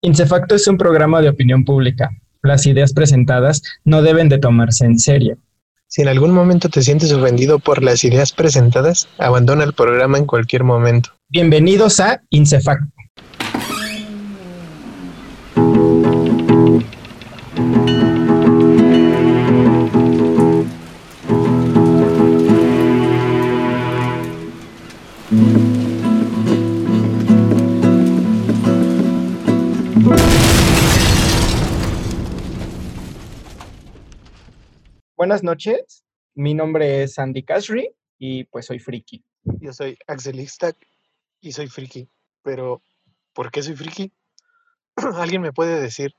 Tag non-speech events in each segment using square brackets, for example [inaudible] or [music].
Insefacto es un programa de opinión pública. Las ideas presentadas no deben de tomarse en serio. Si en algún momento te sientes ofendido por las ideas presentadas, abandona el programa en cualquier momento. Bienvenidos a Insefacto. Buenas noches, mi nombre es Andy Kashri y pues soy friki. Yo soy Axel Ixtac y soy friki, pero ¿por qué soy friki? [clears throat] ¿Alguien me puede decir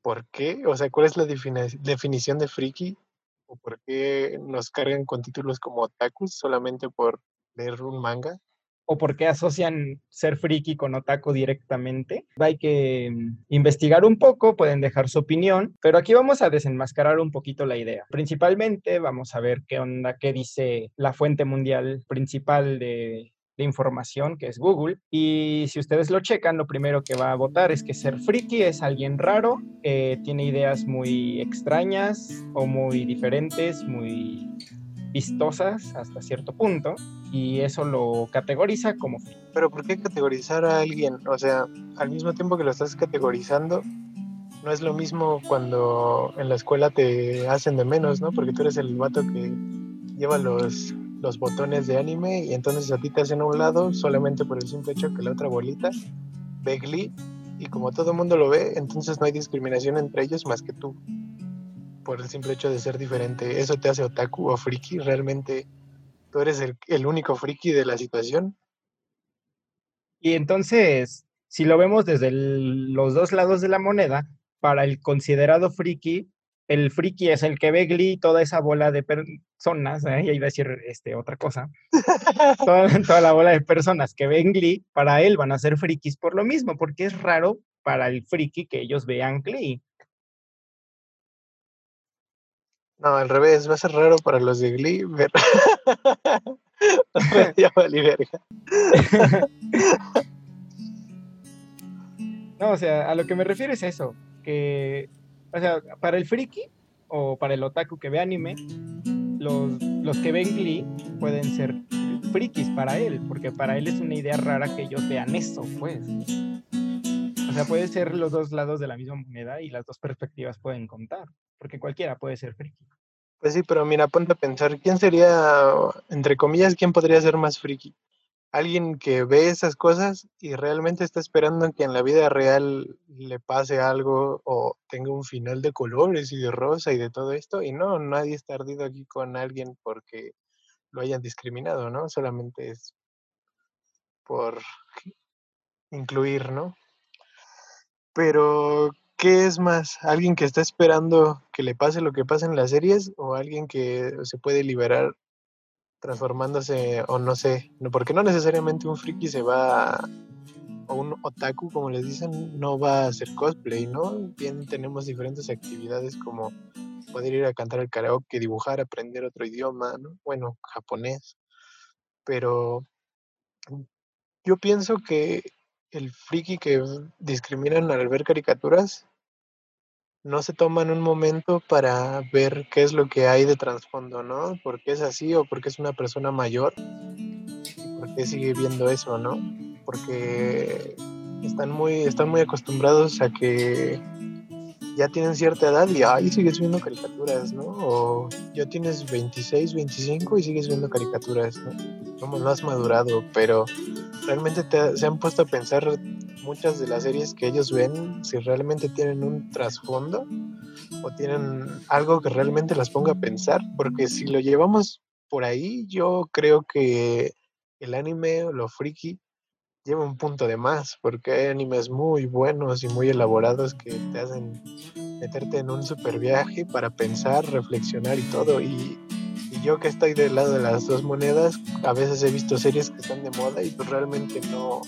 por qué? O sea, ¿cuál es la definición de friki? ¿O por qué nos cargan con títulos como otakus solamente por leer un manga? O por qué asocian ser friki con otaku directamente. Hay que mm, investigar un poco, pueden dejar su opinión, pero aquí vamos a desenmascarar un poquito la idea. Principalmente vamos a ver qué onda, qué dice la fuente mundial principal de, información, que es Google. Y si ustedes lo checan, lo primero que va a votar es que ser friki es alguien raro, tiene ideas muy extrañas o muy diferentes, muy vistosas hasta cierto punto y eso lo categoriza como Pero ¿por qué categorizar a alguien? O sea, al mismo tiempo que lo estás categorizando, no es lo mismo cuando en la escuela te hacen de menos, ¿no? Porque tú eres el vato que lleva los, los botones de anime y entonces a ti te hacen a un lado solamente por el simple hecho que la otra bolita ve Glee y como todo el mundo lo ve, entonces no hay discriminación entre ellos más que tú por el simple hecho de ser diferente. ¿Eso te hace otaku o friki? ¿Realmente tú eres el, único friki de la situación? Y entonces, si lo vemos desde los dos lados de la moneda, para el considerado friki, el friki es el que ve Glee, toda esa bola de personas, ¿eh? iba a decir este, otra cosa, [laughs] toda, toda, la bola de personas que ven Glee, para él van a ser frikis por lo mismo, porque es raro para el friki que ellos vean Glee. No, al revés, va a ser raro para los de Glee [laughs] ya verga. [laughs] no, o sea, a lo que me refiero es eso, que, o sea, para el friki o para el otaku que ve anime, los, los que ven Glee pueden ser frikis para él, porque para él es una idea rara que ellos vean eso, pues. O sea, puede ser los [laughs] dos lados de la misma moneda y las dos perspectivas pueden contar, porque cualquiera puede ser friki. Pues sí, pero mira, ponte a pensar, ¿quién sería, entre comillas, quién podría ser más friki? Alguien que ve esas cosas y realmente está esperando que en la vida real le pase algo o tenga un final de colores y de rosa y de todo esto. Y no, nadie está ardido aquí con alguien porque lo hayan discriminado, ¿no? Solamente es por incluir, ¿no? Pero, ¿qué es más? ¿Alguien que está esperando que le pase lo que pasa en las series o alguien que se puede liberar transformándose o no sé? Porque no necesariamente un friki se va o un otaku, como les dicen, no va a hacer cosplay, ¿no? Bien tenemos diferentes actividades como poder ir a cantar al karaoke, dibujar, aprender otro idioma, ¿no? Bueno, japonés. Pero yo pienso que el friki que discriminan al ver caricaturas no se toman un momento para ver qué es lo que hay de trasfondo, ¿no? ¿Por qué es así o por qué es una persona mayor? ¿Por qué sigue viendo eso, no? Porque están muy, están muy acostumbrados a que ya tienen cierta edad y ahí sigues viendo caricaturas, ¿no? O ya tienes 26, 25 y sigues viendo caricaturas, ¿no? Somos más madurado, pero realmente se han puesto a pensar muchas de las series que ellos ven si realmente tienen un trasfondo o tienen algo que realmente las ponga a pensar, porque si lo llevamos por ahí, yo creo que el anime o lo friki lleva un punto de más, porque hay animes muy buenos y muy elaborados que te hacen meterte en un super viaje para pensar, reflexionar y todo. Y, yo que estoy del lado de las dos monedas, a veces he visto series que están de moda y pues realmente no...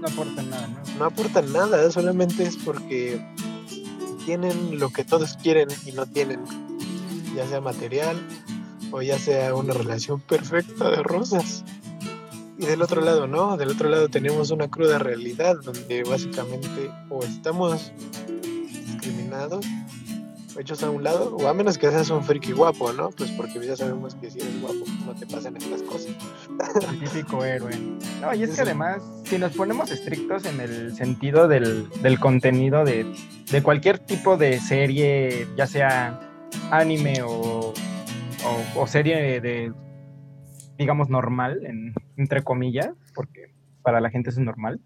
No aportan nada, ¿no? No aportan nada, solamente es porque tienen lo que todos quieren y no tienen, ya sea material o ya sea una relación perfecta de rosas. Y del otro lado, ¿no? Del otro lado tenemos una cruda realidad donde básicamente o estamos discriminados hechos a un lado, o a menos que seas un friki guapo, ¿no? Pues porque ya sabemos que si eres guapo no te pasan estas cosas. El típico héroe. No, y es que además, si nos ponemos estrictos en el sentido del, del contenido de, de, cualquier tipo de serie, ya sea anime o, o, o serie de, digamos, normal, en, entre comillas, porque para la gente es normal,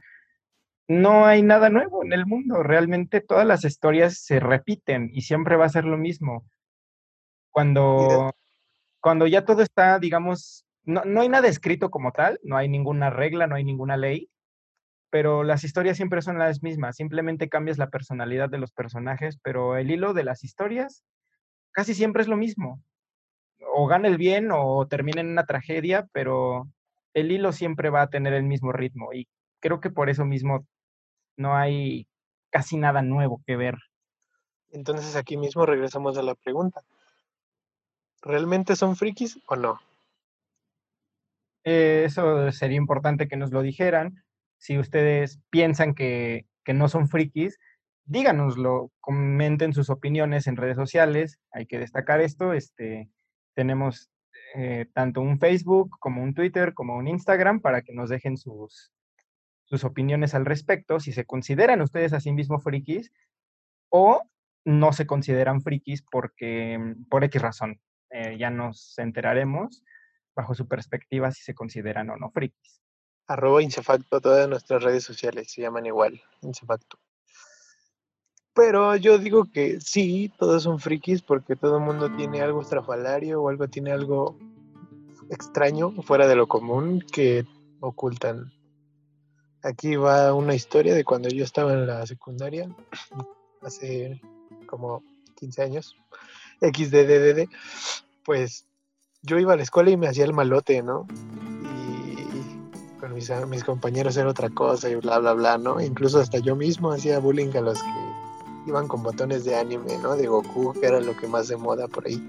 no hay nada nuevo en el mundo. Realmente todas las historias se repiten y siempre va a ser lo mismo. Cuando, cuando ya todo está, digamos, no, no hay nada escrito como tal, no hay ninguna regla, no hay ninguna ley, pero las historias siempre son las mismas. Simplemente cambias la personalidad de los personajes, pero el hilo de las historias casi siempre es lo mismo. O gana el bien o termina en una tragedia, pero el hilo siempre va a tener el mismo ritmo y creo que por eso mismo no hay casi nada nuevo que ver. Entonces aquí mismo regresamos a la pregunta. ¿Realmente son frikis o no? Eh, eso sería importante que nos lo dijeran. Si ustedes piensan que, que no son frikis, díganoslo, comenten sus opiniones en redes sociales. Hay que destacar esto. Este, tenemos eh, tanto un Facebook como un Twitter como un Instagram para que nos dejen sus, sus opiniones al respecto, si se consideran ustedes a sí mismos frikis o no se consideran frikis porque, mm, por X razón. Eh, ya nos enteraremos bajo su perspectiva si se consideran o no frikis. Arroba Incefacto, todas nuestras redes sociales se llaman igual, Incefacto. Pero yo digo que sí, todos son frikis porque todo el mundo tiene algo estrafalario o algo tiene algo extraño, fuera de lo común, que ocultan Aquí va una historia de cuando yo estaba en la secundaria, hace como 15 años, XDDD, pues yo iba a la escuela y me hacía el malote, ¿no? Y con mis, mis compañeros era otra cosa y bla, bla, bla, ¿no? Incluso hasta yo mismo hacía bullying a los que iban con botones de anime, ¿no? De Goku, que era lo que más de moda por ahí.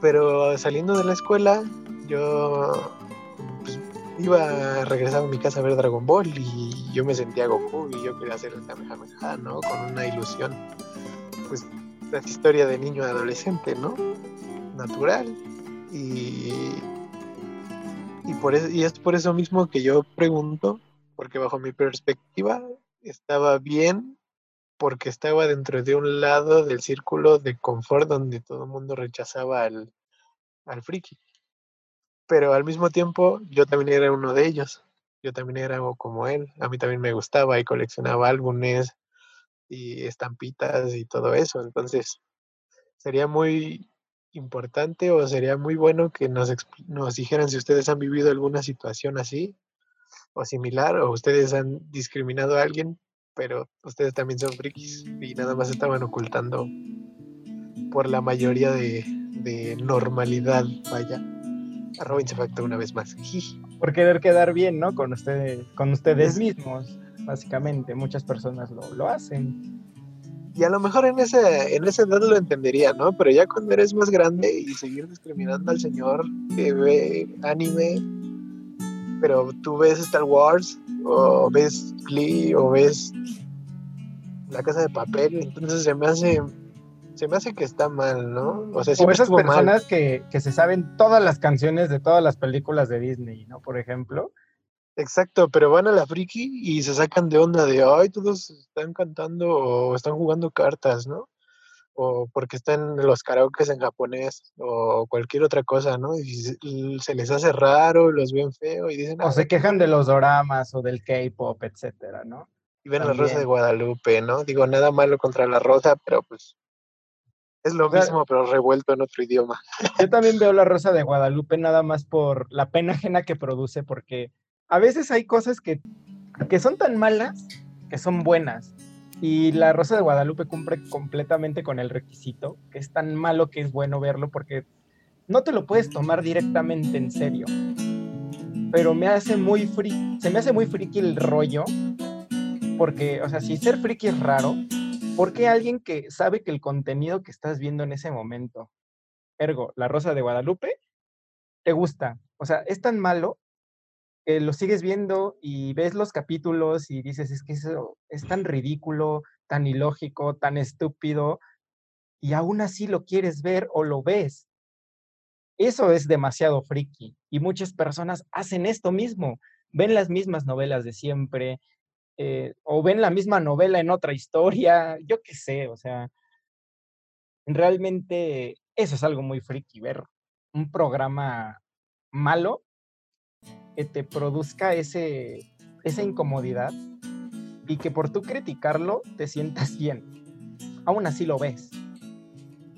Pero saliendo de la escuela, yo iba a regresar a mi casa a ver Dragon Ball y yo me sentía Goku y yo quería hacer el Kamehameha, ¿no? Con una ilusión, pues, la historia de niño adolescente, ¿no? Natural. Y, y, por eso, y es por eso mismo que yo pregunto, porque bajo mi perspectiva estaba bien porque estaba dentro de un lado del círculo de confort donde todo el mundo rechazaba al, al friki pero al mismo tiempo yo también era uno de ellos. Yo también era como él. A mí también me gustaba y coleccionaba álbumes y estampitas y todo eso. Entonces, sería muy importante o sería muy bueno que nos, nos dijeran si ustedes han vivido alguna situación así o similar o ustedes han discriminado a alguien, pero ustedes también son frikis y nada más estaban ocultando por la mayoría de, de normalidad, vaya arroba Insefacto una vez más. Por querer quedar bien, ¿no? Con ustedes, con ustedes mismos, básicamente. Muchas personas lo, lo, hacen. Y a lo mejor en ese, en esa edad lo entendería, ¿no? Pero ya cuando eres más grande y seguir discriminando al señor que ve anime, pero tú ves Star Wars, o ves Glee, o ves La Casa de Papel, entonces se me hace se me hace que está mal, ¿no? O sea, o esas personas que, que, se saben todas las canciones de todas las películas de Disney, ¿no? Por ejemplo. Exacto, pero van a la friki y se sacan de onda de, ay, todos están cantando o están jugando cartas, ¿no? O porque están los karaokes en japonés o cualquier otra cosa, ¿no? Y se les hace raro, los ven feo y dicen... O se quejan de los doramas o del K-pop, etcétera, ¿no? Y ven la Rosa de Guadalupe, ¿no? Digo, nada malo contra la Rosa, pero pues es lo mismo, pero revuelto en otro idioma. [laughs] Yo también veo La Rosa de Guadalupe nada más por la pena ajena que produce, porque a veces hay cosas que, que son tan malas que son buenas. Y La Rosa de Guadalupe cumple completamente con el requisito, que es tan malo que es bueno verlo porque no te lo puedes tomar directamente en serio. Pero me hace muy friki, se me hace muy friki el rollo, porque, o sea, si ser friki es raro, ¿Por qué alguien que sabe que el contenido que estás viendo en ese momento, ergo, La Rosa de Guadalupe, te gusta? O sea, es tan malo que lo sigues viendo y ves los capítulos y dices, es que eso es tan ridículo, tan ilógico, tan estúpido, y aún así lo quieres ver o lo ves. Eso es demasiado friki. Y muchas personas hacen esto mismo. Ven las mismas novelas de siempre, eh, o ven la misma novela en otra historia, yo qué sé, o sea, realmente eso es algo muy friki, ver un programa malo que te produzca ese, esa incomodidad y que por tú criticarlo te sientas bien. Aún así lo ves.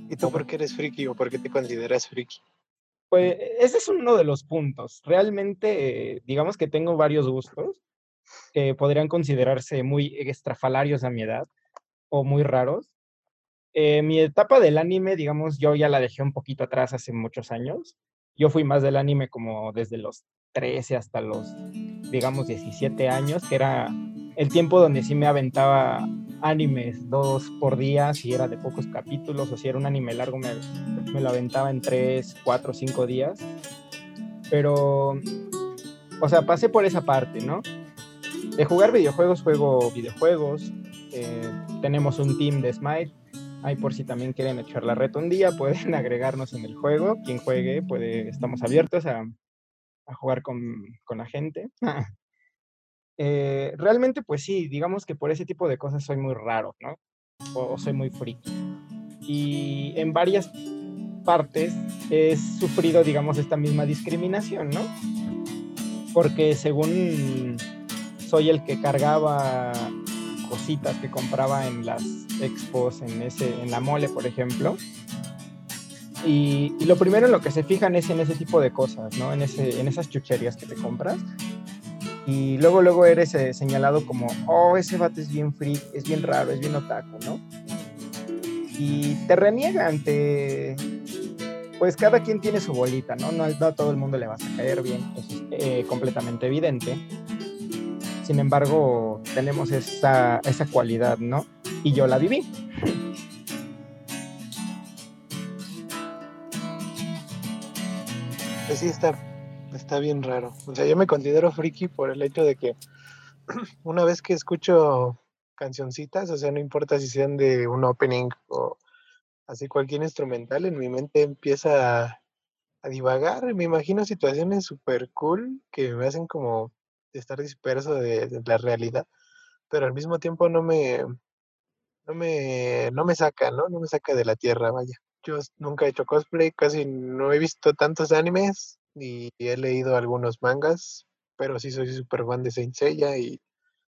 ¿Y tú por qué eres friki o por qué te consideras friki? Pues ese es uno de los puntos. Realmente, digamos que tengo varios gustos podrían considerarse muy extrafalarios a mi edad o muy raros. Eh, mi etapa del anime, digamos, yo ya la dejé un poquito atrás hace muchos años. Yo fui más del anime como desde los 13 hasta los, digamos, 17 años, que era el tiempo donde sí me aventaba animes dos por día, si era de pocos capítulos, o si era un anime largo, me, me lo aventaba en tres, cuatro, cinco días. Pero, o sea, pasé por esa parte, ¿no? De jugar videojuegos, juego videojuegos. Eh, tenemos un team de Smite. Ahí por si también quieren echar la reta un día, [laughs] pueden agregarnos en el juego. Quien juegue, puede, estamos abiertos a, a jugar con, con la gente. [laughs] Eh, realmente, pues sí, digamos que por ese tipo de cosas soy muy raro, ¿no? O, soy muy friki. Y en varias partes he sufrido, digamos, esta misma discriminación, ¿no? Porque según soy el que cargaba cositas que compraba en las expos, en, ese, en la mole, por ejemplo. Y, lo primero en lo que se fijan es en ese tipo de cosas, ¿no? En, ese, en esas chucherías que te compras y luego luego eres eh, señalado como, oh, ese vato es bien freak, es bien raro, es bien otaku, ¿no? Y te reniegan, te... Pues cada quien tiene su bolita, ¿no? No, a todo el mundo le vas a caer bien, es eh, completamente evidente. Sin embargo, tenemos esa, esa cualidad, ¿no? Y yo la viví. Pues sí, está está bien raro. O sea, yo me considero friki por el hecho de que [clears throat] una vez que escucho cancioncitas, o sea, no importa si sean de un opening o así cualquier instrumental, en mi mente empieza a, divagar. Me imagino situaciones súper cool que me hacen como estar disperso de, la realidad, pero al mismo tiempo no me, no me, no me saca, ¿no? No me saca de la tierra, vaya. Yo nunca he hecho cosplay, casi no he visto tantos animes, y he leído algunos mangas, pero sí soy súper fan de Saint Seiya y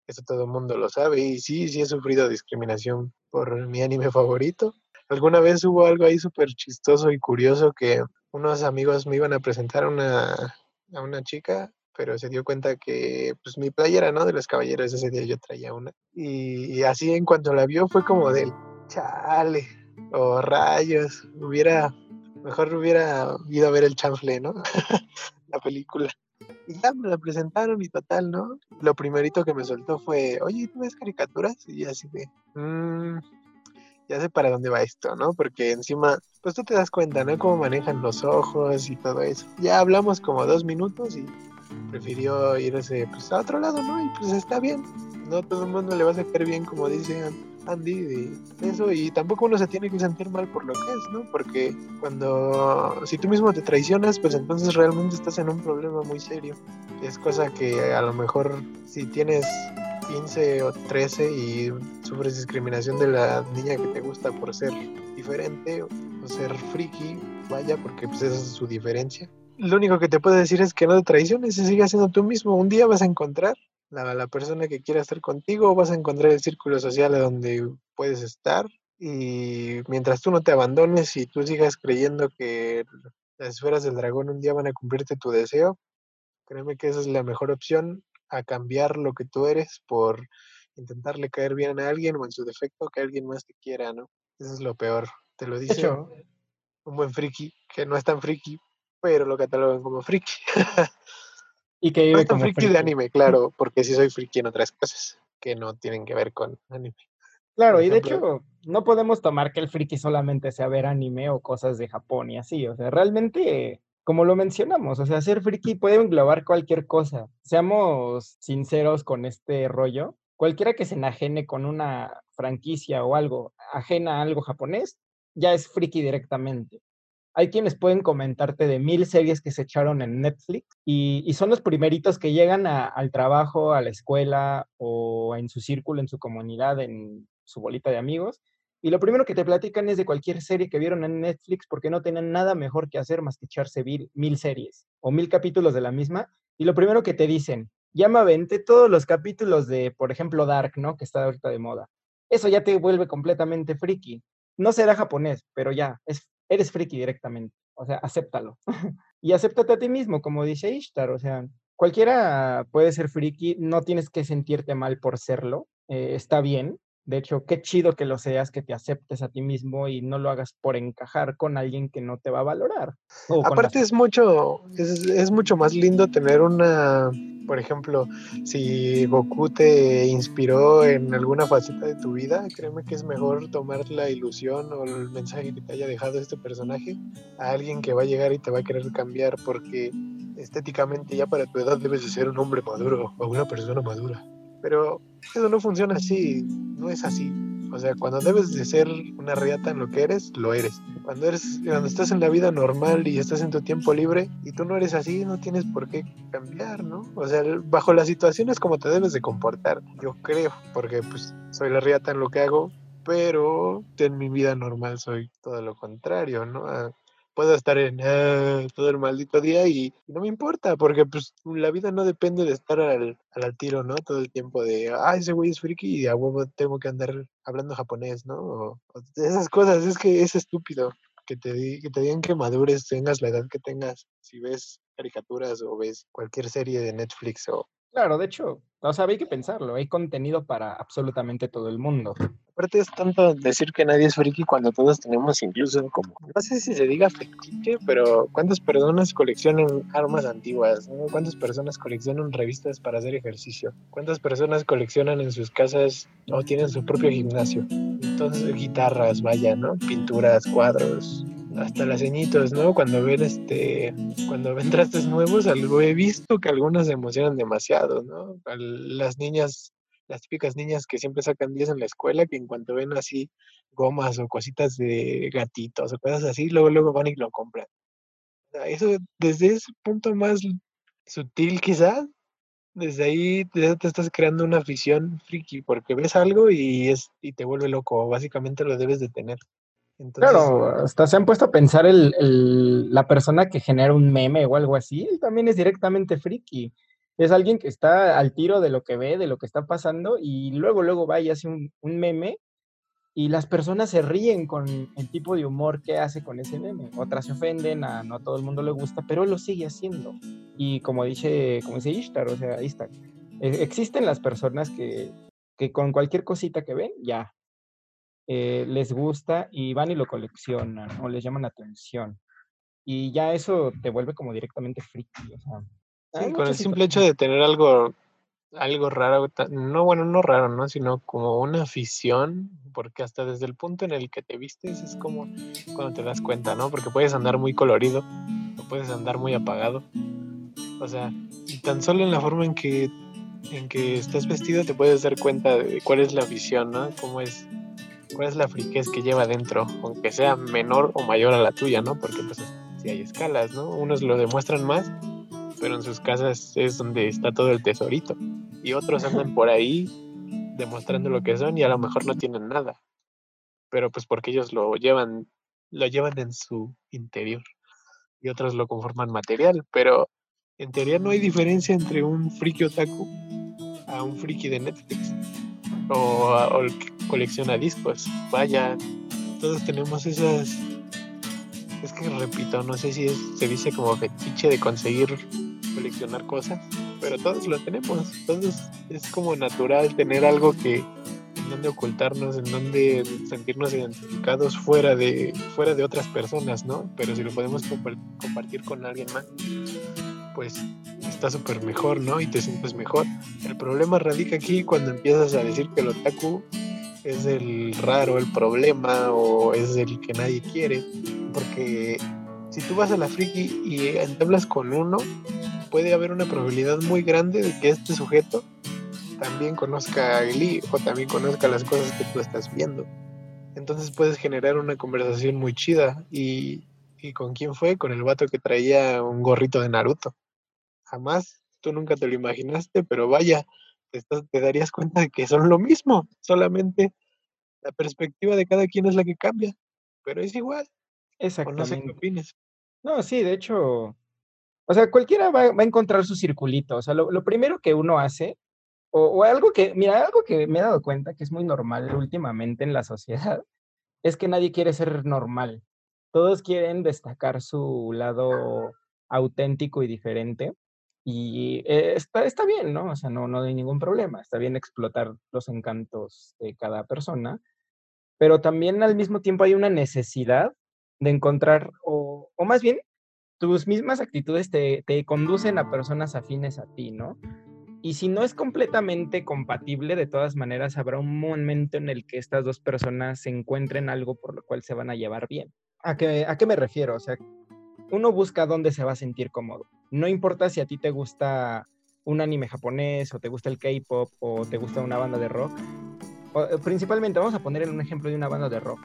eso todo el mundo lo sabe. Y sí, sí he sufrido discriminación por mi anime favorito. Alguna vez hubo algo ahí súper chistoso y curioso que unos amigos me iban a presentar a una, a una chica, pero se dio cuenta que pues mi playera, ¿no? De los caballeros ese día yo traía una. Y, así en cuanto la vio fue como del chale o rayos, hubiera Mejor hubiera ido a ver el chanfle, ¿no? [laughs] la película. Y ya me la presentaron y total, ¿no? Lo primerito que me soltó fue, oye, ¿tú ves caricaturas? Y así de, mmm, ya sé para dónde va esto, ¿no? Porque encima, pues tú te das cuenta, ¿no? Cómo manejan los ojos y todo eso. Ya hablamos como dos minutos y prefirió irse pues, a otro lado, ¿no? Y pues está bien. No todo el mundo le va a sacar bien, como dice Andy, de eso. Y tampoco uno se tiene que sentir mal por lo que es, ¿no? Porque cuando, si tú mismo te traicionas, pues entonces realmente estás en un problema muy serio. Es cosa que a lo mejor si tienes 15 o 13 y sufres discriminación de la niña que te gusta por ser diferente o ser friki, vaya, porque pues esa es su diferencia. Lo único que te puedo decir es que no te traiciones y sigas siendo tú mismo. Un día vas a encontrar la, la persona que quiera estar contigo, vas a encontrar el círculo social donde puedes estar y mientras tú no te abandones y tú sigas creyendo que las esferas del dragón un día van a cumplirte tu deseo, créeme que esa es la mejor opción a cambiar lo que tú eres por intentarle caer bien a alguien o en su defecto que alguien más te quiera, ¿no? Eso es lo peor. Te lo dice un buen friki, que no es tan friki, pero lo catalogan como friki. [laughs] Y que vive como friki, de anime, claro, porque sí soy friki en otras cosas que no tienen que ver con anime. Claro, y de hecho, no podemos tomar que el friki solamente sea ver anime o cosas de Japón y así. O sea, realmente como lo mencionamos, o sea, ser friki puede englobar cualquier cosa. Seamos sinceros con este rollo. Cualquiera que se enajene con una franquicia o algo ajena a algo japonés, ya es friki directamente. Hay quienes pueden comentarte de mil series que se echaron en Netflix y, son los primeritos que llegan al trabajo, a la escuela o en su círculo, en su comunidad, en su bolita de amigos y lo primero que te platican es de cualquier serie que vieron en Netflix porque no tienen nada mejor que hacer más que echarse mil, series o mil capítulos de la misma. Y lo primero que te dicen, ya me aventé todos los capítulos de, por ejemplo, Dark, ¿no? Que está ahorita de moda. Eso ya te vuelve completamente friki. No será japonés, pero ya, es, eres friki directamente. O sea, acéptalo. [laughs] y acéptate a ti mismo, como dice Ishtar. O sea, cualquiera puede ser friki, no tienes que sentirte mal por serlo. Eh, está bien, de hecho, qué chido que lo seas, que te aceptes a ti mismo y no lo hagas por encajar con alguien que no te va a valorar. Aparte es mucho, es, mucho más lindo tener una, por ejemplo, si Goku te inspiró en alguna faceta de tu vida, créeme que es mejor tomar la ilusión o el mensaje que te haya dejado este personaje a alguien que va a llegar y te va a querer cambiar porque estéticamente ya para tu edad debes de ser un hombre maduro o una persona madura. Pero eso no funciona así, no es así. O sea, cuando debes de ser una riata en lo que eres, lo eres. Cuando eres, cuando estás en la vida normal y estás en tu tiempo libre y tú no eres así, no tienes por qué cambiar, ¿no? O sea, bajo las situaciones como te debes de comportar, yo creo, porque pues soy la riata en lo que hago, pero en mi vida normal soy todo lo contrario, ¿no? Puedo estar en ah, todo el maldito día y, no me importa, porque pues la vida no depende de estar al, al, tiro, ¿no? Todo el tiempo de, ah, ese güey es friki y a huevo tengo que andar hablando japonés, ¿no? O, esas cosas, es que es estúpido que te, que te digan que madures, tengas la edad que tengas, si ves caricaturas o ves cualquier serie de Netflix o... Claro, de hecho, o sea, hay que pensarlo, hay contenido para absolutamente todo el mundo. Aparte es tanto decir que nadie es friki cuando todos tenemos incluso como, no sé si se diga fetiche, pero ¿cuántas personas coleccionan armas antiguas? ¿Cuántas personas coleccionan revistas para hacer ejercicio? ¿Cuántas personas coleccionan en sus casas o tienen su propio gimnasio? Entonces, guitarras, vaya, ¿no? Pinturas, cuadros, hasta las ceñitos, ¿no? Cuando ven este, cuando ven trastes nuevos, algo he visto que algunas se emocionan demasiado, ¿no? Las niñas las típicas niñas que siempre sacan 10 en la escuela, que en cuanto ven así gomas o cositas de gatitos o cosas así, luego, luego van y lo compran. eso desde ese punto más sutil quizás, desde ahí ya te estás creando una afición friki, porque ves algo y, es, y te vuelve loco, básicamente lo debes de tener. Claro, hasta se han puesto a pensar el, la persona que genera un meme o algo así, él también es directamente friki es alguien que está al tiro de lo que ve, de lo que está pasando, y luego, luego va y hace un, meme, y las personas se ríen con el tipo de humor que hace con ese meme. Otras se ofenden, a no todo el mundo le gusta, pero lo sigue haciendo. Y como dice, como dice Ishtar, o sea, Ishtar, e, existen las personas que, que con cualquier cosita que ven, ya, eh, les gusta y van y lo coleccionan o les llaman atención. Y ya eso te vuelve como directamente friki, o sea, Sí, con el simple hecho de tener algo, algo raro, no bueno, no raro, ¿no? Sino como una afición, porque hasta desde el punto en el que te vistes es como cuando te das cuenta, ¿no? Porque puedes andar muy colorido o puedes andar muy apagado. O sea, tan solo en la forma en que, en que estás vestido te puedes dar cuenta de cuál es la afición, ¿no? Cómo es, cuál es la friquez que lleva dentro, aunque sea menor o mayor a la tuya, ¿no? Porque pues si hay escalas, ¿no? Unos lo demuestran más pero en sus casas es donde está todo el tesorito. Y otros andan por ahí demostrando lo que son y a lo mejor no tienen nada. Pero pues porque ellos lo llevan, lo llevan en su interior. Y otros lo conforman material. Pero en teoría no hay diferencia entre un friki otaku a un friki de Netflix. O, el que colecciona discos. Vaya, todos tenemos esas es que repito, no sé si se dice como fetiche de conseguir coleccionar cosas, pero todos lo tenemos. Entonces es como natural tener algo que en donde ocultarnos, en donde sentirnos identificados fuera de fuera de otras personas, ¿no? Pero si lo podemos compartir con alguien más, pues está súper mejor, ¿no? Y te sientes mejor. El problema radica aquí cuando empiezas a decir que el otaku es el raro, el problema o es el que nadie quiere, porque si tú vas a la friki y entablas con uno, puede haber una probabilidad muy grande de que este sujeto también conozca a Glee o también conozca las cosas que tú estás viendo. Entonces puedes generar una conversación muy chida. ¿Y, y con quién fue? Con el vato que traía un gorrito de Naruto. Jamás, tú nunca te lo imaginaste, pero vaya, te, te darías cuenta de que son lo mismo, solamente la perspectiva de cada quien es la que cambia, pero es igual. Exactamente. no sé qué No, sí, de hecho, o sea, cualquiera va, a encontrar su circulito. O sea, lo, primero que uno hace, o, algo que, mira, algo que me he dado cuenta que es muy normal últimamente en la sociedad, [laughs] es que nadie quiere ser normal. Todos quieren destacar su lado auténtico y diferente. Y eh, está, está bien, ¿no? O sea, no, no hay ningún problema. Está bien explotar los encantos de cada persona. Pero también al mismo tiempo hay una necesidad de encontrar, o, o más bien, tus mismas actitudes te, conducen a personas afines a ti, ¿no? Y si no es completamente compatible, de todas maneras habrá un momento en el que estas dos personas se encuentren algo por lo cual se van a llevar bien. ¿A qué, a qué me refiero? O sea, uno busca dónde se va a sentir cómodo. No importa si a ti te gusta un anime japonés o te gusta el K-pop o te gusta una banda de rock. Eh, principalmente vamos a poner un ejemplo de una banda de rock.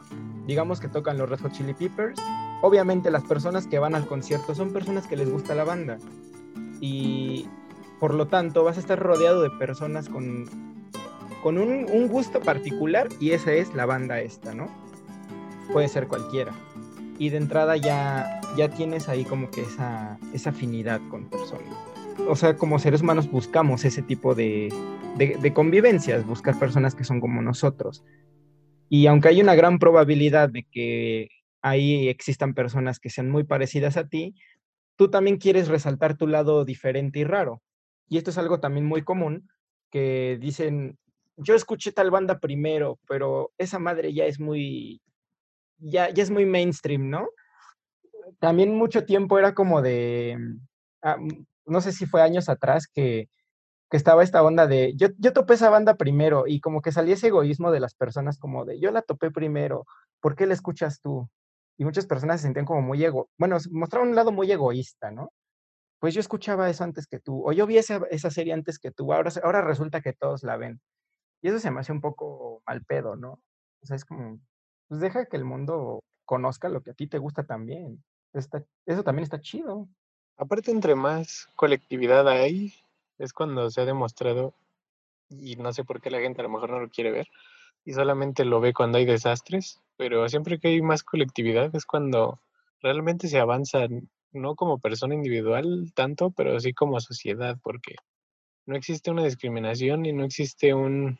Digamos que tocan los Red Hot Chili Peppers obviamente las personas que van al concierto son personas que les gusta la banda y por lo tanto vas a estar rodeado de personas con, con un, gusto particular y esa es la banda esta, ¿no? Puede ser cualquiera. Y de entrada ya, ya tienes ahí como que esa, esa afinidad con personas. O sea, como seres humanos buscamos ese tipo de, de, de convivencias, buscar personas que son como nosotros. Y aunque hay una gran probabilidad de que ahí existan personas que sean muy parecidas a ti, tú también quieres resaltar tu lado diferente y raro. Y esto es algo también muy común, que dicen, yo escuché tal banda primero, pero esa madre ya es muy, ya, ya es muy mainstream, ¿no? También mucho tiempo era como de, ah, mm, no sé si fue años atrás que, que estaba esta onda de, yo, yo topé esa banda primero y como que salía ese egoísmo de las personas como de, yo la topé primero, ¿por qué la escuchas tú? y muchas personas se sentían como muy ego, bueno, mostraron un lado muy egoísta, ¿no? Pues yo escuchaba eso antes que tú, o yo vi esa, esa serie antes que tú, ahora, ahora resulta que todos la ven. Y eso se me hace un poco mal pedo, ¿no? O sea, es como, pues deja que el mundo conozca lo que a ti te gusta también. Está, eso también está chido. Aparte, entre más colectividad hay, es cuando se ha demostrado, y no sé por qué la gente a lo mejor no lo quiere ver, y solamente lo ve cuando hay desastres, pero siempre que hay más colectividad es cuando realmente se avanza, no como persona individual tanto, pero sí como sociedad, porque no existe una discriminación y no existe un,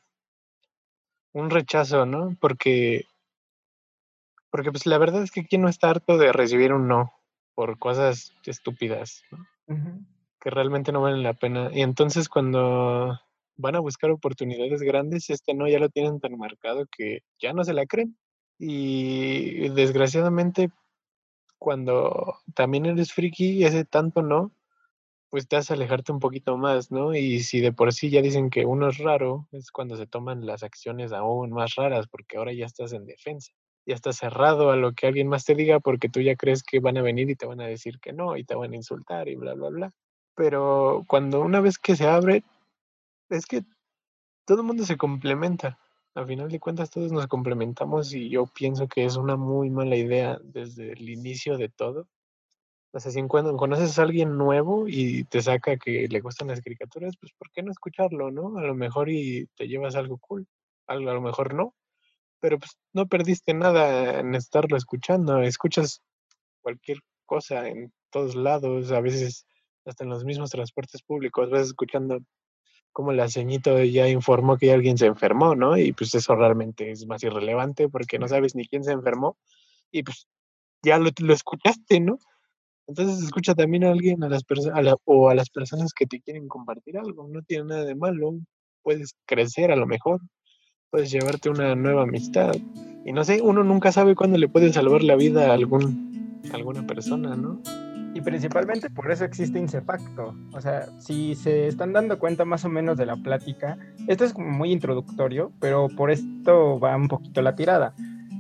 un rechazo, ¿no? Porque, porque pues la verdad es que aquí no está harto de recibir un no por cosas estúpidas, ¿no? que realmente no valen la pena. Y entonces cuando van a buscar oportunidades grandes, este no ya lo tienen tan marcado que ya no se la creen. Y desgraciadamente, cuando también eres friki, ese tanto no, pues te hace alejarte un poquito más, ¿no? Y si de por sí ya dicen que uno es raro, es cuando se toman las acciones aún más raras, porque ahora ya estás en defensa. Ya estás cerrado a lo que alguien más te diga porque tú ya crees que van a venir y te van a decir que no y te van a insultar y bla, bla, bla. Pero cuando una vez que se abre, es que todo el mundo se complementa. A final de cuentas, todos nos complementamos y yo pienso que es una muy mala idea desde el inicio de todo. O sea, si conoces a alguien nuevo y te saca que le gustan las caricaturas, pues ¿por qué no escucharlo, no? A lo mejor y te llevas algo cool, a lo mejor no, pero pues no perdiste nada en estarlo escuchando. Escuchas cualquier cosa en todos lados, a veces hasta en los mismos transportes públicos, vas escuchando como la ceñito ya informó que alguien se enfermó, ¿no? Y pues eso realmente es más irrelevante porque no sabes ni quién se enfermó y pues ya lo, lo escuchaste, ¿no? Entonces escucha también a alguien, a las personas, o a las personas que te quieren compartir algo, no tiene nada de malo, puedes crecer a lo mejor, puedes llevarte una nueva amistad. Y no sé, uno nunca sabe cuándo le puede salvar la vida a algún, a alguna persona, ¿no? Y principalmente por eso existe Incefacto. O sea, si se están dando cuenta más o menos de la plática, esto es como muy introductorio, pero por esto va un poquito la tirada.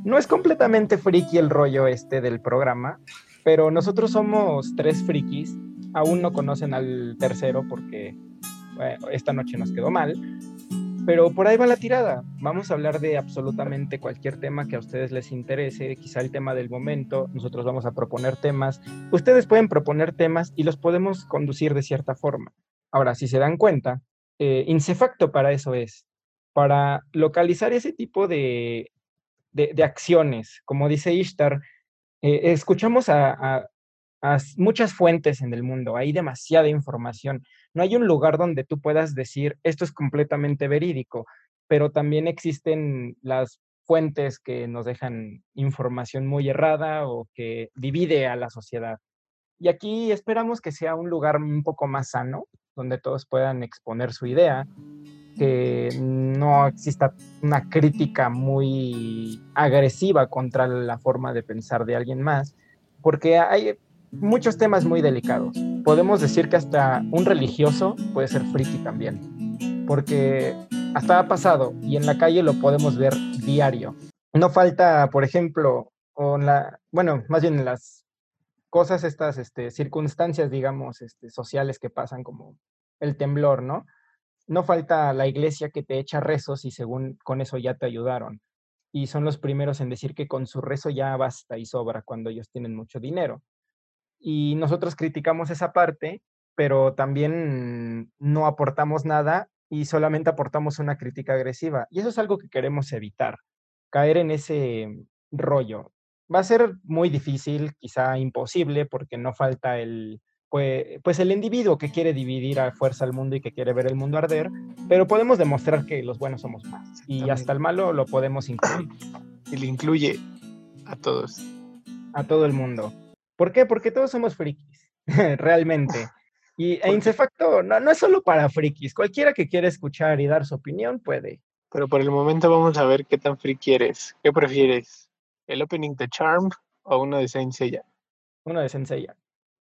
No es completamente friki el rollo este del programa, pero nosotros somos tres frikis, aún no conocen al tercero porque esta noche nos quedó mal, pero por ahí va la tirada. Vamos a hablar de absolutamente cualquier tema que a ustedes les interese, quizá el tema del momento. Nosotros vamos a proponer temas. Ustedes pueden proponer temas y los podemos conducir de cierta forma. Ahora, si se dan cuenta, eh, Incefacto para eso es, para localizar ese tipo de, de, acciones. Como dice Ishtar, eh, escuchamos a, muchas fuentes en el mundo, hay demasiada información. No hay un lugar donde tú puedas decir esto es completamente verídico, pero también existen las fuentes que nos dejan información muy errada o que divide a la sociedad. Y aquí esperamos que sea un lugar un poco más sano, donde todos puedan exponer su idea, que no exista una crítica muy agresiva contra la forma de pensar de alguien más, porque hay muchos temas muy delicados. Podemos decir que hasta un religioso puede ser friki también, porque hasta ha pasado y en la calle lo podemos ver diario. No falta, por ejemplo, con la, bueno, más bien las cosas, estas este, circunstancias, digamos, este, sociales que pasan como el temblor, ¿no? No falta la iglesia que te echa rezos y según con eso ya te ayudaron. Y son los primeros en decir que con su rezo ya basta y sobra cuando ellos tienen mucho dinero y nosotros criticamos esa parte, pero también no aportamos nada y solamente aportamos una crítica agresiva. Y eso es algo que queremos evitar, caer en ese rollo. Va a ser muy difícil, quizá imposible, porque no falta el, pues, pues el individuo que quiere dividir a fuerza al mundo y que quiere ver el mundo arder, pero podemos demostrar que los buenos somos más y hasta el malo lo podemos incluir. Y le incluye a todos. A todo el mundo. ¿Por qué? Porque todos somos frikis, [laughs] realmente. Y e Incefacto no, no es solo para frikis, cualquiera que quiera escuchar y dar su opinión puede. Pero por el momento vamos a ver qué tan friki eres. ¿Qué prefieres? ¿El opening de Charm o uno de Saint Seiya? Uno de Saint Seiya.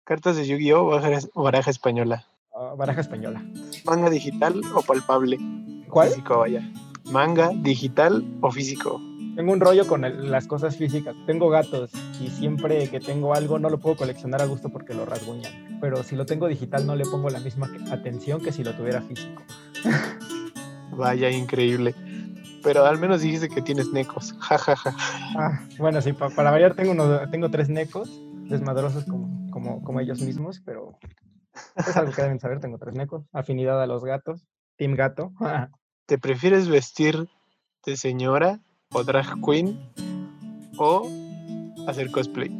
¿Cartas de Yu-Gi-Oh o baraja española? Ah, baraja española. ¿Manga digital o palpable? ¿Cuál? Físico, vaya. ¿Manga digital o físico? Tengo un rollo con las cosas físicas. Tengo gatos y siempre que tengo algo no lo puedo coleccionar a gusto porque lo rasguñan. Pero si lo tengo digital no le pongo la misma atención que si lo tuviera físico. [laughs] Vaya, increíble. Pero al menos dijiste que tienes necos. [laughs] Ja, ja, ja. Ah, bueno, sí, para variar tengo, uno, tengo tres necos, desmadrosos como, como, como ellos mismos, pero es algo que deben saber. Tengo tres necos. Afinidad a los gatos. Team gato. [laughs] ¿Te prefieres vestir de señora o drag queen o hacer cosplay?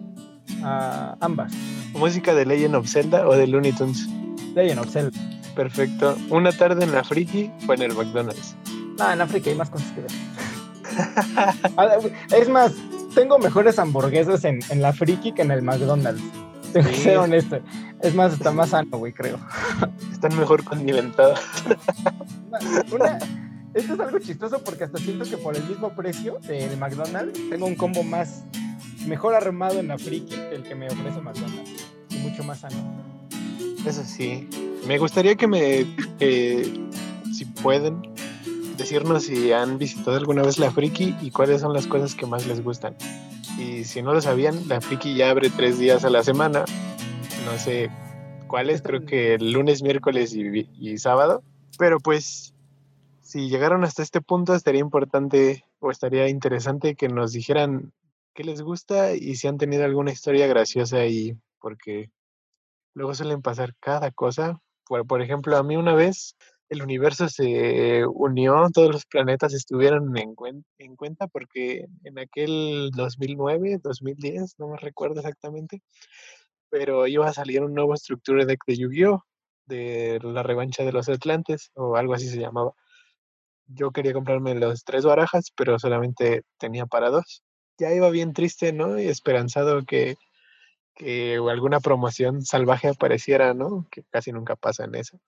Uh, ambas. ¿Música de Legend of Zelda o de Looney Tunes? Legend of Zelda. Perfecto. ¿Una tarde en la Friki o en el McDonald's? No, en la Friki hay más cosas que ver. Ah, es más, tengo mejores hamburguesas en, en la Friki que en el McDonald's. Tengo que ser honesto. Es más, está más sano, güey, creo. Están mejor condimentadas. Una, esto es algo chistoso porque hasta siento que por el mismo precio del McDonald's tengo un combo más mejor armado en la friki que el que me ofrece McDonald's y mucho más sano. Eso sí. Me gustaría que me, si pueden, decirnos si han visitado alguna vez la friki y cuáles son las cosas que más les gustan. Y si no lo sabían, la friki ya abre tres días a la semana. No sé cuáles, creo que lunes, miércoles y, y sábado. Pero pues si llegaron hasta este punto, estaría importante o estaría interesante que nos dijeran qué les gusta y si han tenido alguna historia graciosa ahí, porque luego suelen pasar cada cosa. Por, ejemplo, a mí una vez el universo se unió, todos los planetas estuvieron en, en cuenta porque en aquel 2009, 2010, no me recuerdo exactamente, pero iba a salir un nuevo Structure Deck de Yu-Gi-Oh! de la revancha de los Atlantes o algo así se llamaba yo quería comprarme los tres barajas, pero solamente tenía para dos. Ya iba bien triste, ¿no? Y esperanzado que, que alguna promoción salvaje apareciera, ¿no? Que casi nunca pasa en eso.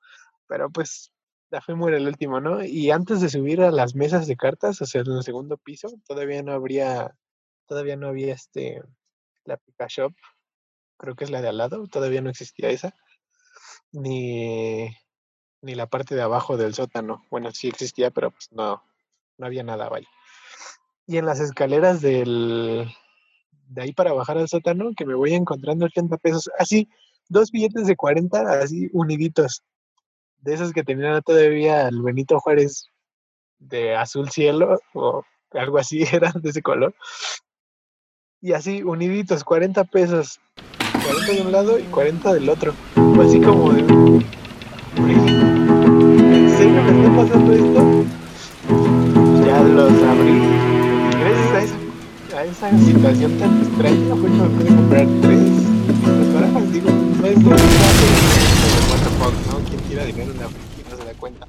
Pero pues la fe muere el último, ¿no? Y antes de subir a las mesas de cartas, o sea, en el segundo piso, todavía no habría, todavía no había este, la Pika Shop, creo que es la de al lado, todavía no existía esa, ni, ni la parte de abajo del sótano. Bueno, sí existía, pero pues no, no había nada, vaya. Y en las escaleras del, de ahí para bajar al sótano que me voy encontrando 80 pesos. Así, dos billetes de 40, así uniditos. De esos que tenían todavía el Benito Juárez de azul cielo o algo así [laughs] era de ese color. Y así, uniditos, 40 pesos. 40 de un lado y 40 del otro. así como de... ¿En serio me está pasando esto? Ya los abrí. Y gracias a, esa situación tan extraña fue que me pude comprar tres. Pues ahora digo, no es de ¿no? Quien quiera dinero en la no se da cuenta.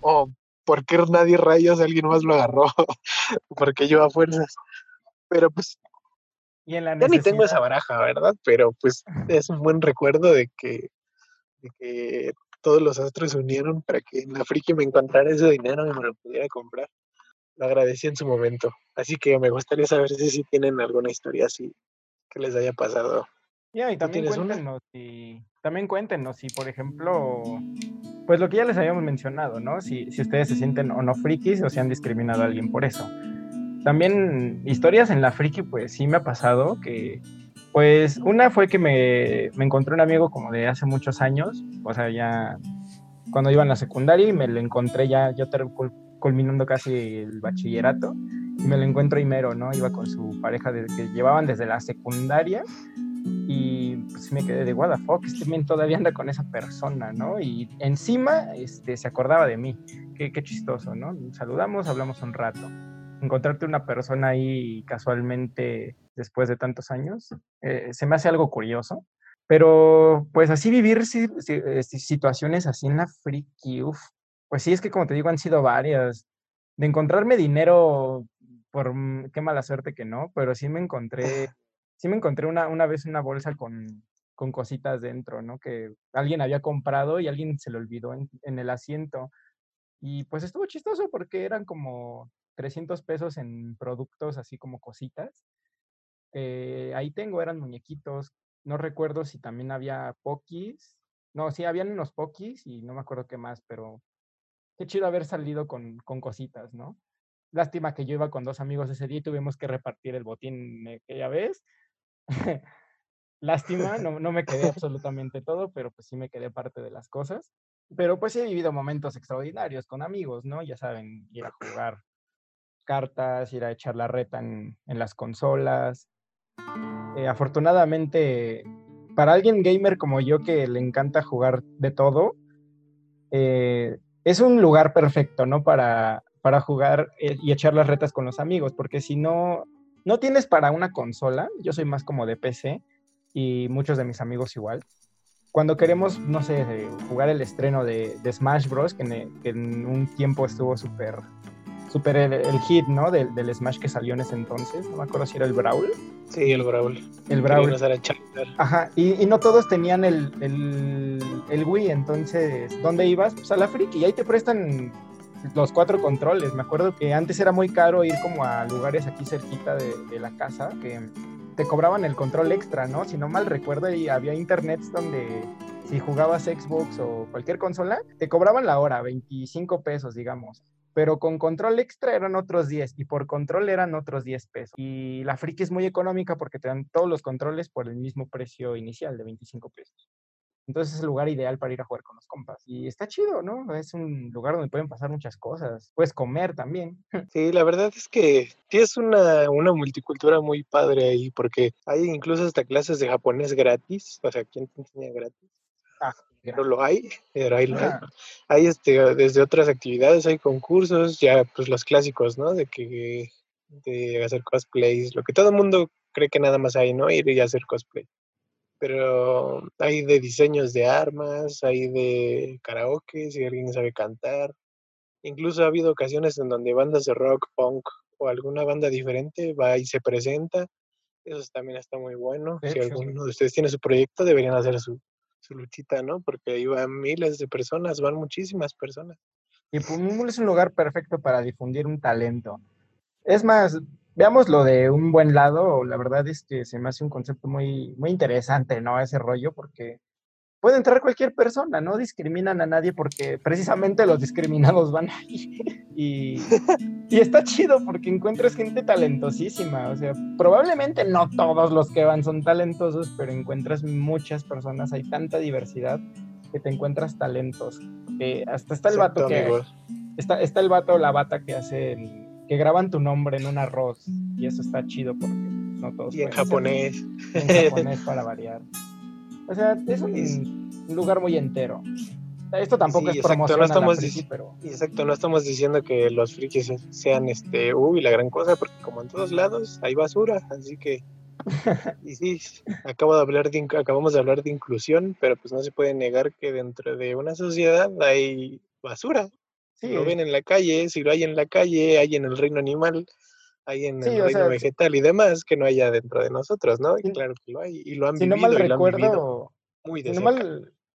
O ¿por qué nadie rayos alguien más lo agarró? porque yo a fuerzas. Pero pues y en la ya ni tengo esa baraja, ¿verdad? Pero pues es un buen recuerdo de que, de que todos los astros se unieron para que en la friki me encontrara ese dinero y me lo pudiera comprar. Lo agradecí en su momento. Así que me gustaría saber si, si tienen alguna historia así que les haya pasado. Ya, y también cuéntenos si, también cuéntenos si, por ejemplo, pues lo que ya les habíamos mencionado, ¿no? Si, si ustedes se sienten o no frikis o si han discriminado a alguien por eso. También historias en la friki, pues sí me ha pasado que, pues una fue que me, me encontré un amigo como de hace muchos años, o sea, ya cuando iba en la secundaria y me lo encontré ya, yo culminando casi el bachillerato, y me lo encuentro mero, ¿no? Iba con su pareja que llevaban desde la secundaria y pues me quedé de what the fuck, este todavía anda con esa persona, ¿no? Y encima este, se acordaba de mí, qué, qué chistoso, ¿no? Saludamos, hablamos un rato encontrarte una persona ahí casualmente después de tantos años, eh, se me hace algo curioso. Pero pues así vivir eh, situaciones así en la friki, uf, pues sí, es que como te digo, han sido varias. De encontrarme dinero, por qué mala suerte que no, pero sí me encontré, [laughs] sí me encontré una, una vez una bolsa con, con cositas dentro, ¿no? Que alguien había comprado y alguien se lo olvidó en, en el asiento. Y pues estuvo chistoso porque eran como 300 pesos en productos así como cositas. Eh, ahí tengo, eran muñequitos. No recuerdo si también había pokis. No, sí, habían unos pokis y no me acuerdo qué más, pero qué chido haber salido con, con cositas, ¿no? Lástima que yo iba con dos amigos ese día y tuvimos que repartir el botín aquella vez. [laughs] Lástima, no, no me quedé absolutamente todo, pero pues sí me quedé parte de las cosas. Pero pues he vivido momentos extraordinarios con amigos, ¿no? Ya saben, ir a jugar cartas, ir a echar la reta en, las consolas. Eh, afortunadamente, para alguien gamer como yo que le encanta jugar de todo, eh, es un lugar perfecto, ¿no? Para, para jugar eh, y echar las retas con los amigos, porque si no, no tienes para una consola, yo soy más como de PC y muchos de mis amigos igual. Cuando queremos, no sé, jugar el estreno de, Smash Bros., que en un tiempo estuvo súper super el, hit, ¿no? Del, del, Smash que salió en ese entonces. No me acuerdo si era el Brawl. Sí, el Brawl. El Brawl. Ajá, y, y, no todos tenían el, el, el, Wii, entonces, ¿dónde ibas? Pues a la Friki, y ahí te prestan los cuatro controles. Me acuerdo que antes era muy caro ir como a lugares aquí cerquita de, de la casa, que te cobraban el control extra, ¿no? Si no mal recuerdo, y había internets donde si jugabas Xbox o cualquier consola, te cobraban la hora, 25 pesos, digamos pero con control extra eran otros 10 y por control eran otros 10 pesos. Y la Friki es muy económica porque te dan todos los controles por el mismo precio inicial de 25 pesos. Entonces es el lugar ideal para ir a jugar con los compas. Y está chido, ¿no? Es un lugar donde pueden pasar muchas cosas. Puedes comer también. [laughs] Sí, la verdad es que sí es una, una multicultura muy padre ahí, porque hay incluso hasta clases de japonés gratis. O sea, ¿quién te enseña gratis? Ah, pero lo hay, pero ahí lo hay. Hay este, desde otras actividades, hay concursos, ya pues los clásicos, ¿no? De que de hacer cosplays, lo que todo el mundo cree que nada más hay, ¿no? Ir y hacer cosplay. Pero hay de diseños de armas, hay de karaoke, si alguien sabe cantar. Incluso ha habido ocasiones en donde bandas de rock, punk o alguna banda diferente va y se presenta. Eso también está muy bueno. si alguno de ustedes tiene su proyecto, deberían hacer su, su luchita, ¿no? Porque ahí van miles de personas, van muchísimas personas. Y Pumul es un lugar perfecto para difundir un talento. Es más, veámoslo de un buen lado, la verdad es que se me hace un concepto muy, muy interesante, ¿no? Ese rollo, porque puede entrar cualquier persona, no discriminan a nadie porque precisamente los discriminados van ahí. [laughs] Y, y, está chido porque encuentras gente talentosísima, o sea, probablemente no todos los que van son talentosos, pero encuentras muchas personas, hay tanta diversidad que te encuentras talentos. hasta está el vato que... Está, está el vato o la bata que hace que graban tu nombre en un arroz y eso está chido porque no todos. Y en japonés. En japonés para variar. O sea, es un, lugar muy entero. Esto tampoco es promoción no estamos pero... Exacto, no estamos diciendo que los frikis sean, este, uy, la gran cosa, porque como en todos lados hay basura, así que... [laughs] y sí, acabo de hablar de, acabamos de hablar de inclusión, pero pues no se puede negar que dentro de una sociedad hay basura. Sí, lo ven en la calle, si lo hay en la calle, hay en el reino animal, hay en el reino vegetal y demás que no haya dentro de nosotros, ¿no? Y claro que lo hay y lo han si vivido no mal recuerdo, muy de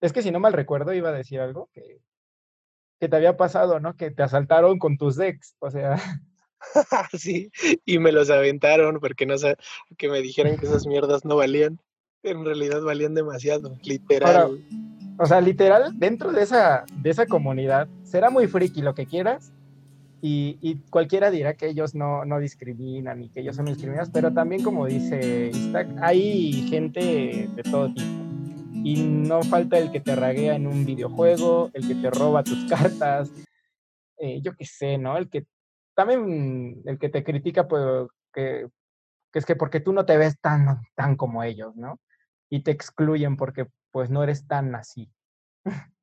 es que si no mal recuerdo iba a decir algo que, que te había pasado, ¿no? Que te asaltaron con tus decks, o sea. [laughs] [laughs] sí, y me los aventaron porque no sé, que me dijeron que esas mierdas no valían. En realidad valían demasiado, literal. o sea, literal, dentro de esa, de esa comunidad, será muy friki lo que quieras, y, cualquiera dirá que ellos no, no, discriminan y que ellos son discriminados, pero también como dice hay gente de todo tipo. Y no falta el que te raguea en un videojuego, el que te roba tus cartas, eh, yo qué sé, ¿no? El que también, el que te critica, pues, que, que, es que porque tú no te ves tan, tan como ellos, ¿no? Y te excluyen porque pues no eres tan así. [laughs]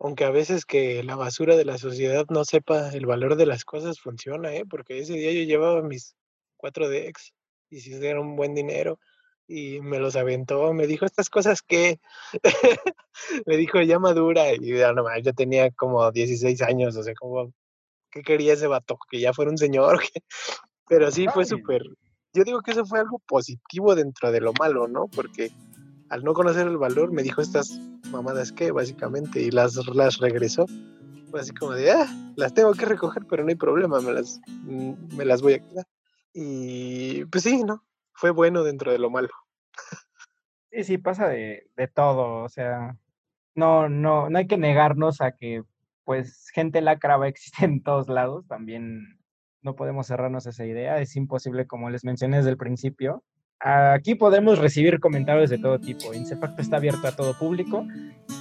Aunque a veces que la basura de la sociedad no sepa el valor de las cosas funciona, ¿eh? Porque ese día yo llevaba mis cuatro decks y si era un buen dinero y me los aventó, me dijo estas cosas que [laughs] me dijo ya madura y ya no yo tenía como 16 años, o sea, como ¿qué quería ese vato? Que ya fuera un señor, [laughs] pero sí fue súper, yo digo que eso fue algo positivo dentro de lo malo, ¿no? Porque al no conocer el valor me dijo estas mamadas que básicamente y las, las regresó. Fue así como de, ah, las tengo que recoger, pero no hay problema, me las, mm, me las voy a quedar. Y pues sí, ¿no? Fue bueno dentro de lo malo. Sí, sí, pasa de, de todo, o sea, no, no, no hay que negarnos a que pues gente lacra va a en todos lados, también no podemos cerrarnos a esa idea, es imposible, como les mencioné desde el principio, Aquí podemos recibir comentarios de todo tipo. Insepacto está abierto a todo público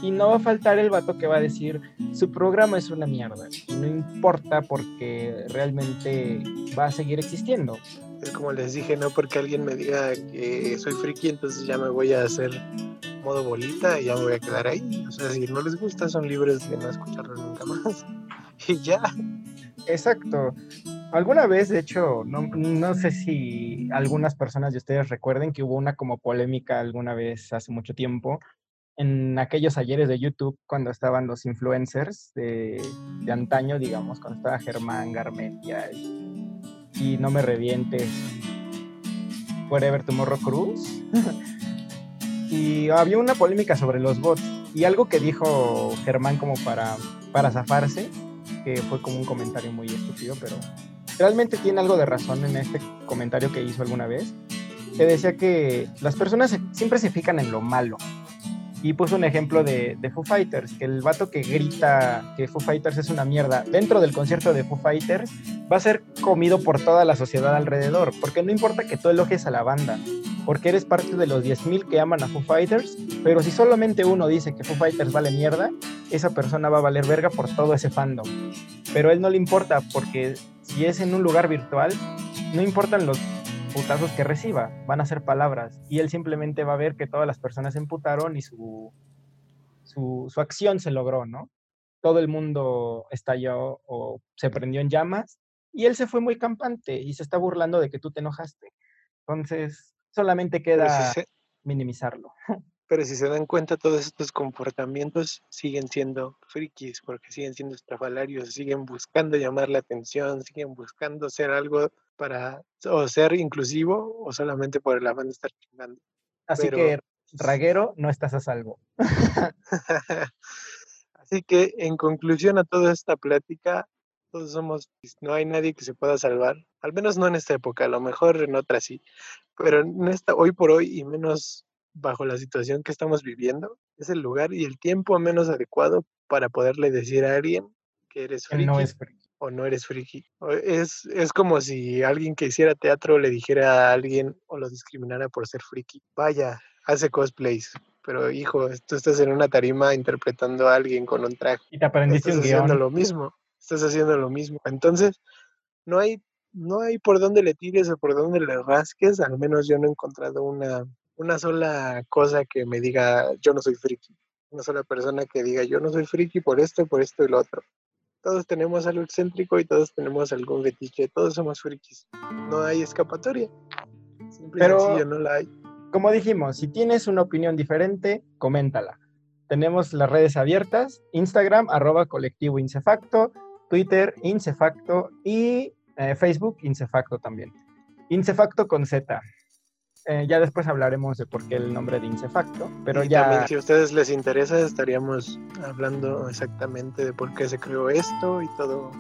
y no va a faltar el vato que va a decir su programa es una mierda y no importa porque realmente va a seguir existiendo. Es como les dije, no porque alguien me diga que soy friki, entonces ya me voy a hacer modo bolita y ya me voy a quedar ahí. O sea, si no les gusta, son libres de no escucharlo nunca más. [laughs] Y ya. Exacto. Alguna vez, de hecho, no, no, sé si algunas personas de ustedes recuerden que hubo una como polémica alguna vez hace mucho tiempo en aquellos ayeres de YouTube cuando estaban los influencers de, de antaño, digamos, cuando estaba Germán Garmentia y, No Me Revientes, Forever Tomorrow Cruz. [laughs] y había una polémica sobre los bots y algo que dijo Germán como para, para zafarse, que fue como un comentario muy estúpido, pero realmente tiene algo de razón en este comentario que hizo alguna vez, que decía que las personas siempre se fijan en lo malo. Y puso un ejemplo de, de, Foo Fighters, que el vato que grita que Foo Fighters es una mierda dentro del concierto de Foo Fighters va a ser comido por toda la sociedad alrededor, porque no importa que tú elogies a la banda, porque eres parte de los 10.000 que aman a Foo Fighters, pero si solamente uno dice que Foo Fighters vale mierda, esa persona va a valer verga por todo ese fandom. Pero a él no le importa, porque si es en un lugar virtual, no importan los putazos que reciba, van a ser palabras. Y él simplemente va a ver que todas las personas se emputaron y su, su, su acción se logró, ¿no? Todo el mundo estalló o se prendió en llamas y él se fue muy campante y se está burlando de que tú te enojaste. Entonces, solamente queda minimizarlo. [laughs] Pero si se dan cuenta, todos estos comportamientos siguen siendo frikis, porque siguen siendo estrafalarios, siguen buscando llamar la atención, siguen buscando ser algo para o ser inclusivo o solamente por el afán de estar chingando. Así que, raguero, no estás a salvo. [laughs] Así que, en conclusión a toda esta plática, todos somos, no hay nadie que se pueda salvar, al menos no en esta época, a lo mejor en otra sí, pero en esta, hoy por hoy y menos bajo la situación que estamos viviendo, es el lugar y el tiempo menos adecuado para poderle decir a alguien que eres friki no es friki. o no eres friki. Es, es como si alguien que hiciera teatro le dijera a alguien o lo discriminara por ser friki. Vaya, hace cosplays, pero hijo, tú estás en una tarima interpretando a alguien con un traje. Y te aprendiste Estás un haciendo guion. lo mismo, estás haciendo lo mismo. Entonces, no hay, no hay por dónde le tires o por dónde le rasques, al menos yo no he encontrado una, una sola cosa que me diga yo no soy friki, una sola persona que diga yo no soy friki por esto, por esto y lo otro. Todos tenemos algo excéntrico y todos tenemos algún fetiche, todos somos frikis. No hay escapatoria. Simple Pero- sencillo, no la hay. Como dijimos, si tienes una opinión diferente, coméntala. Tenemos las redes abiertas, Instagram, arroba colectivo Incefacto, Twitter, Incefacto y eh, Facebook, Incefacto también. Incefacto con Z. Eh, ya después hablaremos de por qué el nombre de Incefacto, pero y ya... también si a ustedes les interesa estaríamos hablando exactamente de por qué se creó esto y todo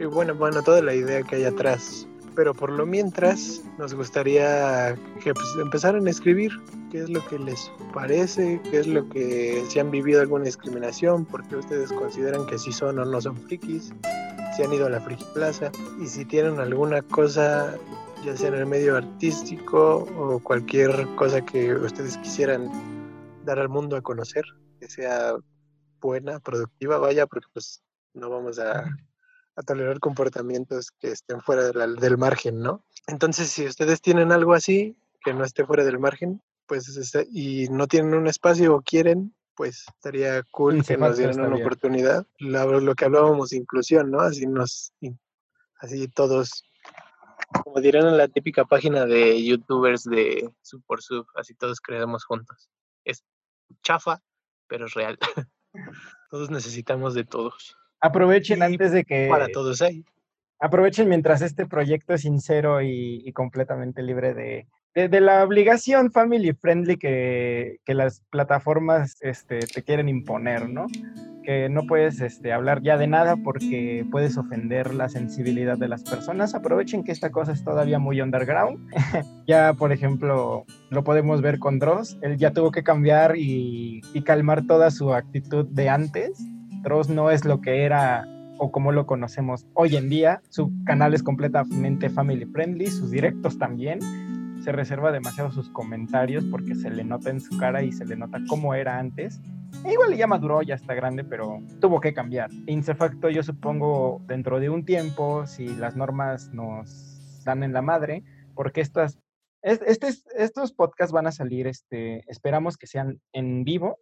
y bueno bueno toda la idea que hay atrás pero por lo mientras nos gustaría que pues, empezaran a escribir qué es lo que les parece qué es lo que si han vivido alguna discriminación por qué ustedes consideran que sí son o no son frikis si han ido a la friki plaza y si tienen alguna cosa ya sea en el medio artístico o cualquier cosa que ustedes quisieran dar al mundo a conocer, que sea buena, productiva, vaya, porque pues no vamos a, a tolerar comportamientos que estén fuera de la- del margen, ¿no? Entonces, si ustedes tienen algo así, que no esté fuera del margen, pues y no tienen un espacio o quieren, pues estaría cool que nos dieran una bien. oportunidad. Lo, lo que hablábamos de inclusión, ¿no? Así nos, así todos, como dirán en la típica página de youtubers de Sub por Sub, así todos creemos juntos. Es chafa, pero es real. [laughs] todos necesitamos de todos. Aprovechen Y antes de que... Para todos hay. Aprovechen mientras este proyecto es sincero y, y completamente libre de, de, de la obligación family friendly que, que las plataformas este, te quieren imponer, ¿no? Que no puedes este, hablar ya de nada porque puedes ofender la sensibilidad de las personas. Aprovechen que esta cosa es todavía muy underground. [laughs] ya, por ejemplo, lo podemos ver con Dross. Él ya tuvo que cambiar y, y calmar toda su actitud de antes. Dross no es lo que era o como lo conocemos hoy en día. Su canal es completamente family friendly, sus directos también. Se reserva demasiado sus comentarios porque se le nota en su cara y se le nota cómo era antes. E igual ya maduró, ya está grande, pero tuvo que cambiar. Incefacto, yo supongo, dentro de un tiempo, si las normas nos dan en la madre, porque estas, es- este, es- estos podcasts van a salir, este, esperamos que sean en vivo,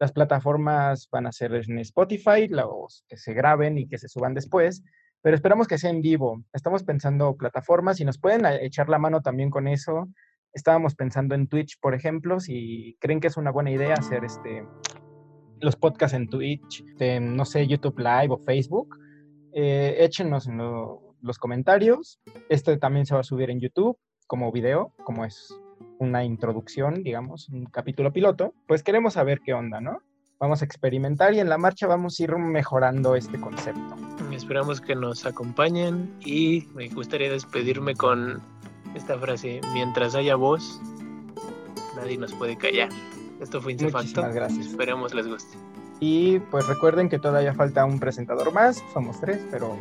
las plataformas van a ser en Spotify, los que se graben y que se suban después, pero esperamos que sea en vivo. Estamos pensando plataformas y nos pueden a- echar la mano también con eso. Estábamos pensando en Twitch, por ejemplo, si creen que es una buena idea hacer este los podcasts en Twitch, no sé, YouTube Live o Facebook, eh, échenos en lo- los comentarios. Este también se va a subir en YouTube como video, como es una introducción, digamos, un capítulo piloto, pues queremos saber qué onda, ¿no? Vamos a experimentar y en la marcha vamos a ir mejorando este concepto. Esperamos que nos acompañen y me gustaría despedirme con esta frase, mientras haya voz, nadie nos puede callar. Esto fue Incefacto. Muchísimas gracias. Esperemos les guste. Y pues recuerden que todavía falta un presentador más, somos tres, pero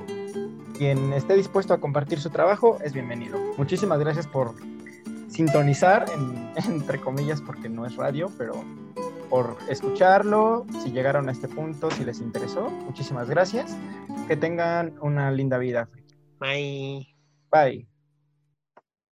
quien esté dispuesto a compartir su trabajo es bienvenido. Muchísimas gracias por sintonizar, en- [laughs] entre comillas, porque no es radio, pero por escucharlo, si llegaron a este punto, si les interesó, muchísimas gracias. Que tengan una linda vida. Bye. Bye.